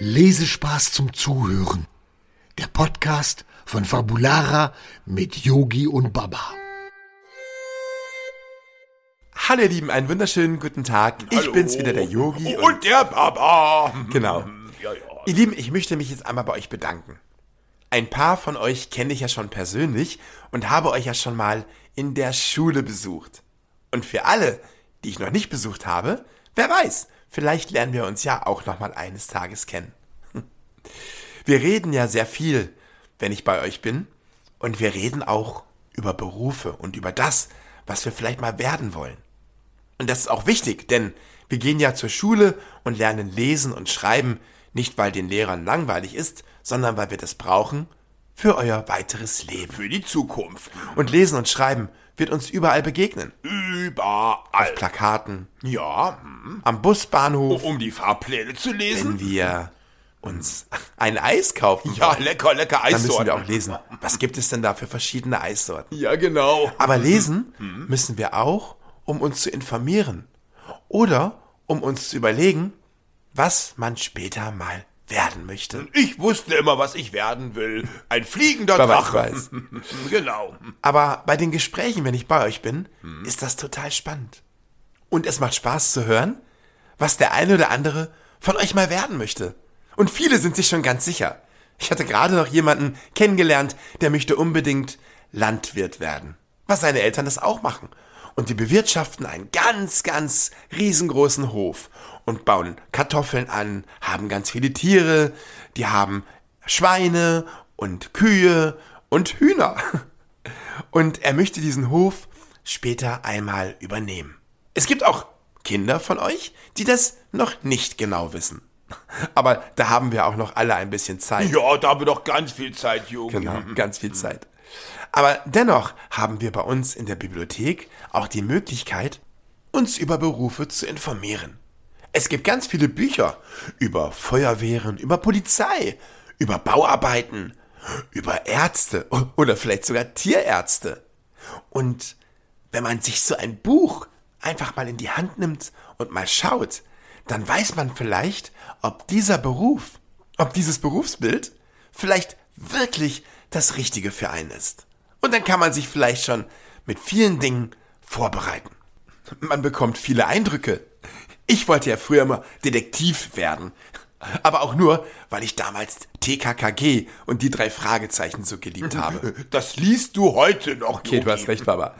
Lesespaß zum Zuhören. Der Podcast von Fabulara mit Yogi und Baba. Hallo ihr Lieben, einen wunderschönen guten Tag. Ich Hallo. bin's wieder, der Yogi. Und der Baba. genau. Ja, ja. Ihr Lieben, ich möchte mich jetzt einmal bei euch bedanken. Ein paar von euch kenne ich ja schon persönlich und habe euch ja schon mal in der Schule besucht. Und für alle, die ich noch nicht besucht habe, wer weiß, vielleicht lernen wir uns ja auch noch mal eines Tages kennen. Wir reden ja sehr viel, wenn ich bei euch bin, und wir reden auch über Berufe und über das, was wir vielleicht mal werden wollen. Und das ist auch wichtig, denn wir gehen ja zur Schule und lernen lesen und schreiben, nicht weil den Lehrern langweilig ist, sondern weil wir das brauchen für euer weiteres Leben. Für die Zukunft. Und lesen und schreiben wird uns überall begegnen. Überall. Auf Plakaten, Ja, hm. am Busbahnhof, um die Fahrpläne zu wenn lesen. wir uns ein Eis kaufen. Ja, wollen, lecker, lecker dann müssen wir Eissorten. auch lesen. Was gibt es denn da für verschiedene Eissorten? Ja, genau. Aber lesen müssen wir auch, um uns zu informieren. Oder um uns zu überlegen, was man später mal werden möchte. Ich wusste immer, was ich werden will. Ein fliegender ich Drache. weiß. genau. Aber bei den Gesprächen, wenn ich bei euch bin, ist das total spannend. Und es macht Spaß zu hören, was der eine oder andere von euch mal werden möchte. Und viele sind sich schon ganz sicher. Ich hatte gerade noch jemanden kennengelernt, der möchte unbedingt Landwirt werden. Was seine Eltern das auch machen. Und die bewirtschaften einen ganz, ganz riesengroßen Hof und bauen Kartoffeln an, haben ganz viele Tiere, die haben Schweine und Kühe und Hühner. Und er möchte diesen Hof später einmal übernehmen. Es gibt auch Kinder von euch, die das noch nicht genau wissen. Aber da haben wir auch noch alle ein bisschen Zeit. Ja, da haben wir doch ganz viel Zeit, Yogi. Genau, ganz viel Zeit. Aber dennoch haben wir bei uns in der Bibliothek auch die Möglichkeit, uns über Berufe zu informieren. Es gibt ganz viele Bücher über Feuerwehren, über Polizei, über Bauarbeiten, über Ärzte oder vielleicht sogar Tierärzte. Und wenn man sich so ein Buch einfach mal in die Hand nimmt und mal schaut, dann weiß man vielleicht, ob dieser Beruf, ob dieses Berufsbild vielleicht wirklich das Richtige für einen ist. Und dann kann man sich vielleicht schon mit vielen Dingen vorbereiten. Man bekommt viele Eindrücke. Ich wollte ja früher immer Detektiv werden. Aber auch nur, weil ich damals TKKG und die drei Fragezeichen so geliebt habe. Das liest du heute noch, Okay, du hast recht, Baba.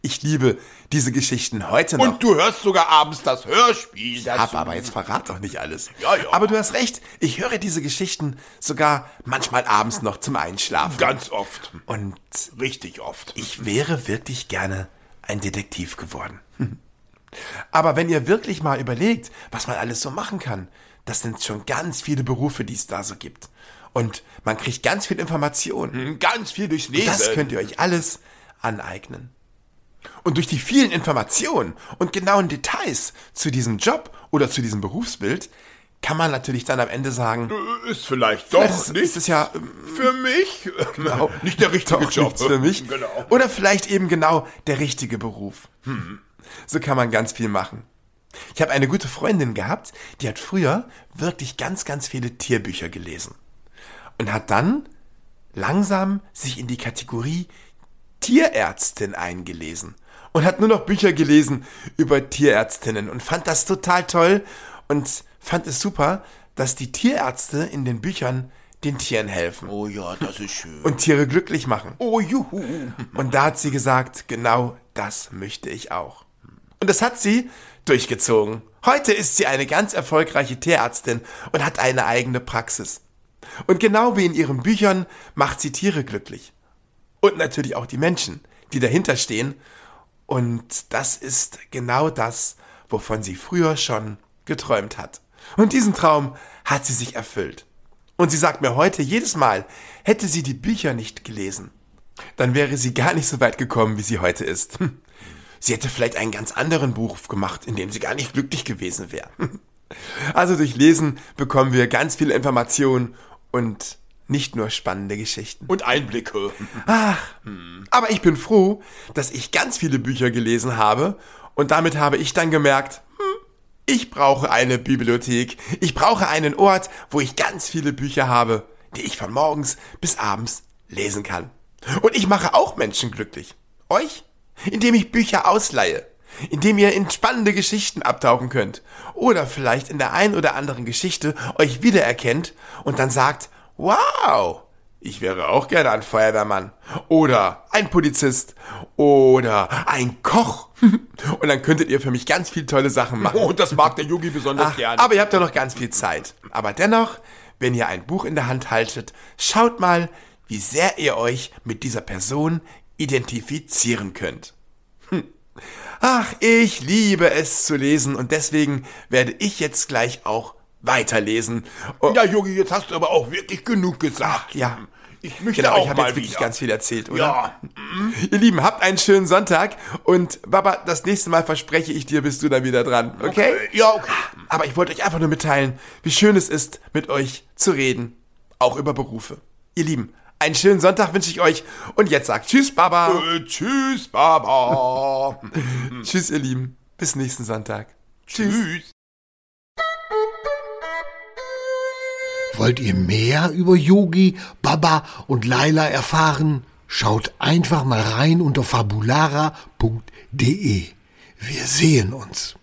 Ich liebe diese Geschichten heute noch. Und du hörst sogar abends das Hörspiel dazu. Hab aber jetzt verrat doch nicht alles. Ja, ja. Aber du hast recht, ich höre diese Geschichten sogar manchmal abends noch zum Einschlafen. Ganz oft. Und Richtig oft. ich wäre wirklich gerne ein Detektiv geworden. Aber wenn ihr wirklich mal überlegt, was man alles so machen kann, das sind schon ganz viele Berufe, die es da so gibt. Und man kriegt ganz viel Information. Ganz viel durchs Lesen. Das könnt ihr euch alles aneignen. Und durch die vielen Informationen und genauen Details zu diesem Job oder zu diesem Berufsbild kann man natürlich dann am Ende sagen, Ist vielleicht doch das ist, nicht ist es ja ähm, für mich. genau, Nicht der richtige Job. für mich. Genau. Oder vielleicht eben genau der richtige Beruf. Hm. So kann man ganz viel machen. Ich habe eine gute Freundin gehabt, die hat früher wirklich ganz, ganz viele Tierbücher gelesen. Und hat dann langsam sich in die Kategorie Tierärztin eingelesen. Und hat nur noch Bücher gelesen über Tierärztinnen und fand das total toll und fand es super, dass die Tierärzte in den Büchern den Tieren helfen Oh ja, das ist schön. und Tiere glücklich machen. oh juhu. Und da hat sie gesagt, genau das möchte ich auch. Und das hat sie durchgezogen. Heute ist sie eine ganz erfolgreiche Tierärztin und hat eine eigene Praxis. Und genau wie in ihren Büchern macht sie Tiere glücklich. Und natürlich auch die Menschen, die dahinter stehen. Und das ist genau das, wovon sie früher schon geträumt hat. Und diesen Traum hat sie sich erfüllt. Und sie sagt mir heute jedes Mal, hätte sie die Bücher nicht gelesen, dann wäre sie gar nicht so weit gekommen, wie sie heute ist. Sie hätte vielleicht einen ganz anderen Beruf gemacht, in dem sie gar nicht glücklich gewesen wäre. Also durch Lesen bekommen wir ganz viele Informationen und nicht nur spannende Geschichten. Und Einblicke. Ach, aber ich bin froh, dass ich ganz viele Bücher gelesen habe und damit habe ich dann gemerkt, hm, Ich brauche eine Bibliothek. Ich brauche einen Ort, wo ich ganz viele Bücher habe, die ich von morgens bis abends lesen kann. Und ich mache auch Menschen glücklich. Euch? Indem ich Bücher ausleihe. Indem ihr in spannende Geschichten abtauchen könnt. Oder vielleicht in der ein oder anderen Geschichte euch wiedererkennt und dann sagt, wow, ich wäre auch gerne ein Feuerwehrmann. Oder ein Polizist. Oder ein Koch. Und dann könntet ihr für mich ganz viele tolle Sachen machen. Oh, das mag der Yogi besonders Ach, gerne. aber ihr habt ja noch ganz viel Zeit. Aber dennoch, wenn ihr ein Buch in der Hand haltet, schaut mal, wie sehr ihr euch mit dieser Person identifizieren könnt. Hm. Ach, ich liebe es zu lesen und deswegen werde ich jetzt gleich auch weiterlesen. Oh, ja, Yogi, jetzt hast du aber auch wirklich genug gesagt. ja. Ich möchte Genau, auch ich habe jetzt wirklich wieder. ganz viel erzählt, oder? Ja. Ihr Lieben, habt einen schönen Sonntag und Baba, das nächste Mal verspreche ich dir, bist du dann wieder dran, okay? Ja, okay. Aber ich wollte euch einfach nur mitteilen, wie schön es ist, mit euch zu reden. Auch über Berufe. Ihr Lieben, einen schönen Sonntag wünsche ich euch. Und jetzt sagt Tschüss, Baba. Äh, tschüss, Baba. Tschüss, ihr Lieben. Bis nächsten Sonntag. tschüss. Wollt ihr mehr über Yogi, Baba und Laila erfahren? Schaut einfach mal rein unter fabulara.de. Wir sehen uns.